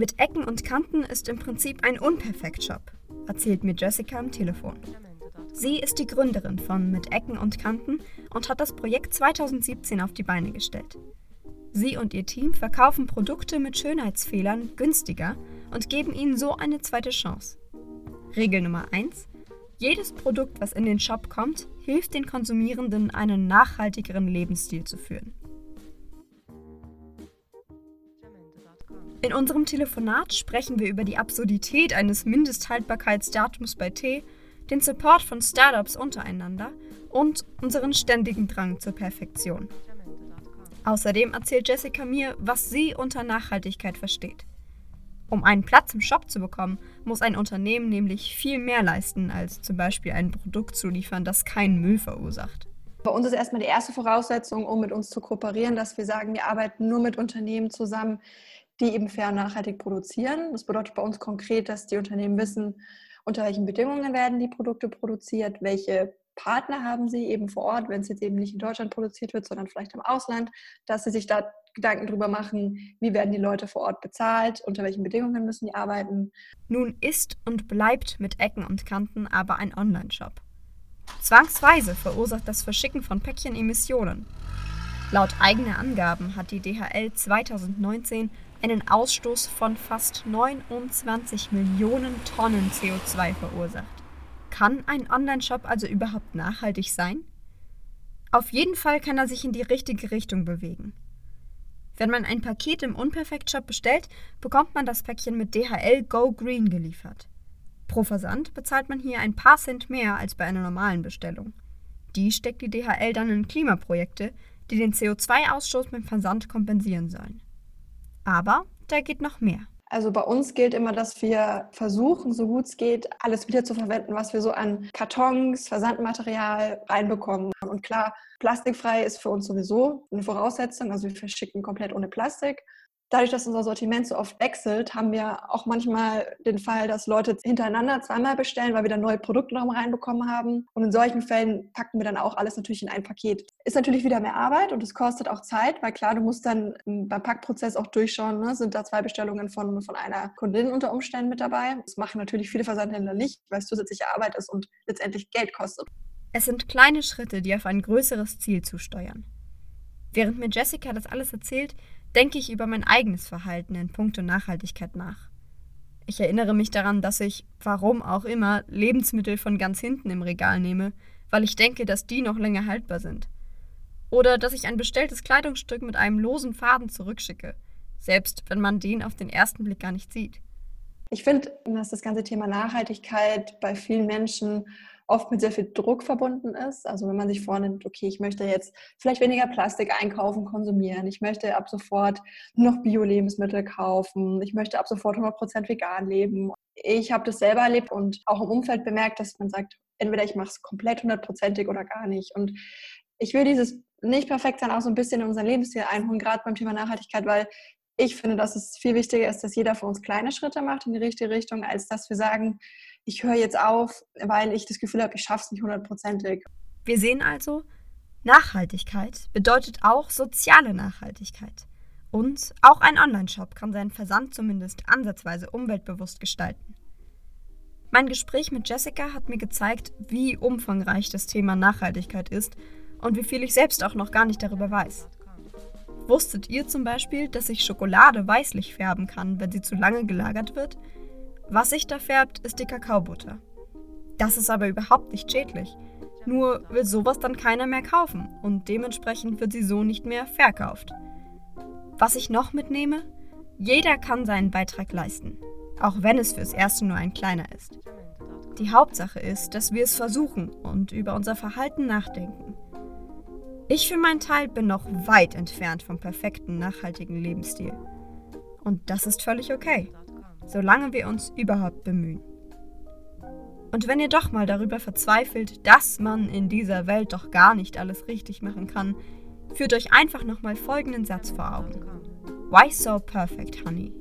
Mit Ecken und Kanten ist im Prinzip ein Unperfekt-Shop, erzählt mir Jessica am Telefon. Sie ist die Gründerin von Mit Ecken und Kanten und hat das Projekt 2017 auf die Beine gestellt. Sie und ihr Team verkaufen Produkte mit Schönheitsfehlern günstiger und geben ihnen so eine zweite Chance. Regel Nummer 1. Jedes Produkt, was in den Shop kommt, hilft den Konsumierenden, einen nachhaltigeren Lebensstil zu führen. In unserem Telefonat sprechen wir über die Absurdität eines Mindesthaltbarkeitsdatums bei Tee, den Support von Startups untereinander und unseren ständigen Drang zur Perfektion. Außerdem erzählt Jessica mir, was sie unter Nachhaltigkeit versteht. Um einen Platz im Shop zu bekommen, muss ein Unternehmen nämlich viel mehr leisten, als zum Beispiel ein Produkt zu liefern, das keinen Müll verursacht. Bei uns ist erstmal die erste Voraussetzung, um mit uns zu kooperieren, dass wir sagen, wir arbeiten nur mit Unternehmen zusammen, die eben fair und nachhaltig produzieren. Das bedeutet bei uns konkret, dass die Unternehmen wissen, unter welchen Bedingungen werden die Produkte produziert, welche Partner haben sie eben vor Ort, wenn es jetzt eben nicht in Deutschland produziert wird, sondern vielleicht im Ausland, dass sie sich da Gedanken darüber machen, wie werden die Leute vor Ort bezahlt, unter welchen Bedingungen müssen die arbeiten. Nun ist und bleibt mit Ecken und Kanten aber ein Online-Shop. Zwangsweise verursacht das Verschicken von Päckchen Emissionen. Laut eigener Angaben hat die DHL 2019 einen Ausstoß von fast 29 Millionen Tonnen CO2 verursacht. Kann ein Online-Shop also überhaupt nachhaltig sein? Auf jeden Fall kann er sich in die richtige Richtung bewegen. Wenn man ein Paket im Unperfekt-Shop bestellt, bekommt man das Päckchen mit DHL Go Green geliefert. Pro Versand bezahlt man hier ein paar Cent mehr als bei einer normalen Bestellung. Die steckt die DHL dann in Klimaprojekte, die den CO2-Ausstoß beim Versand kompensieren sollen. Aber da geht noch mehr. Also bei uns gilt immer, dass wir versuchen, so gut es geht, alles wieder zu verwenden, was wir so an Kartons, Versandmaterial reinbekommen. Und klar, plastikfrei ist für uns sowieso eine Voraussetzung. Also wir verschicken komplett ohne Plastik dadurch, dass unser Sortiment so oft wechselt, haben wir auch manchmal den Fall, dass Leute hintereinander zweimal bestellen, weil wir dann neue Produkte noch reinbekommen haben. Und in solchen Fällen packen wir dann auch alles natürlich in ein Paket. Ist natürlich wieder mehr Arbeit und es kostet auch Zeit, weil klar, du musst dann beim Packprozess auch durchschauen, ne? sind da zwei Bestellungen von, von einer Kundin unter Umständen mit dabei. Das machen natürlich viele Versandhändler nicht, weil es zusätzliche Arbeit ist und letztendlich Geld kostet. Es sind kleine Schritte, die auf ein größeres Ziel zusteuern. Während mir Jessica das alles erzählt, denke ich über mein eigenes Verhalten in puncto Nachhaltigkeit nach. Ich erinnere mich daran, dass ich, warum auch immer, Lebensmittel von ganz hinten im Regal nehme, weil ich denke, dass die noch länger haltbar sind. Oder dass ich ein bestelltes Kleidungsstück mit einem losen Faden zurückschicke, selbst wenn man den auf den ersten Blick gar nicht sieht. Ich finde, dass das ganze Thema Nachhaltigkeit bei vielen Menschen oft mit sehr viel Druck verbunden ist. Also wenn man sich vornimmt, okay, ich möchte jetzt vielleicht weniger Plastik einkaufen, konsumieren, ich möchte ab sofort noch Bio-Lebensmittel kaufen, ich möchte ab sofort 100% vegan leben. Ich habe das selber erlebt und auch im Umfeld bemerkt, dass man sagt, entweder ich mache es komplett hundertprozentig oder gar nicht. Und ich will dieses nicht perfekt sein auch so ein bisschen in unser Lebensstil einholen, gerade beim Thema Nachhaltigkeit, weil ich finde, dass es viel wichtiger ist, dass jeder von uns kleine Schritte macht in die richtige Richtung, als dass wir sagen, ich höre jetzt auf, weil ich das Gefühl habe, ich schaffe es nicht hundertprozentig. Wir sehen also, Nachhaltigkeit bedeutet auch soziale Nachhaltigkeit. Und auch ein Online-Shop kann seinen Versand zumindest ansatzweise umweltbewusst gestalten. Mein Gespräch mit Jessica hat mir gezeigt, wie umfangreich das Thema Nachhaltigkeit ist und wie viel ich selbst auch noch gar nicht darüber weiß. Wusstet ihr zum Beispiel, dass sich Schokolade weißlich färben kann, wenn sie zu lange gelagert wird? Was sich da färbt, ist die Kakaobutter. Das ist aber überhaupt nicht schädlich. Nur will sowas dann keiner mehr kaufen und dementsprechend wird sie so nicht mehr verkauft. Was ich noch mitnehme? Jeder kann seinen Beitrag leisten, auch wenn es fürs Erste nur ein kleiner ist. Die Hauptsache ist, dass wir es versuchen und über unser Verhalten nachdenken. Ich für meinen Teil bin noch weit entfernt vom perfekten nachhaltigen Lebensstil. Und das ist völlig okay solange wir uns überhaupt bemühen. Und wenn ihr doch mal darüber verzweifelt, dass man in dieser Welt doch gar nicht alles richtig machen kann, führt euch einfach nochmal folgenden Satz vor Augen. Why so perfect, honey?